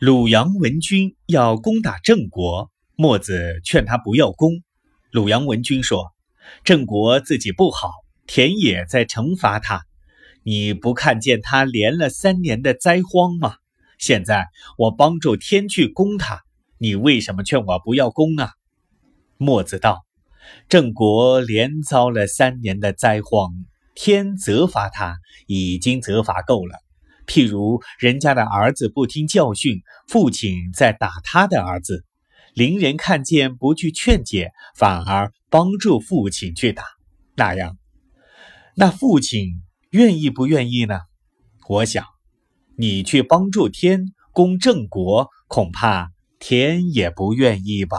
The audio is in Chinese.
鲁阳文君要攻打郑国，墨子劝他不要攻。鲁阳文君说：“郑国自己不好，田野在惩罚他。你不看见他连了三年的灾荒吗？现在我帮助天去攻他，你为什么劝我不要攻啊？”墨子道：“郑国连遭了三年的灾荒，天责罚他，已经责罚够了。”譬如人家的儿子不听教训，父亲在打他的儿子，邻人看见不去劝解，反而帮助父亲去打，那样，那父亲愿意不愿意呢？我想，你去帮助天公正国，恐怕天也不愿意吧。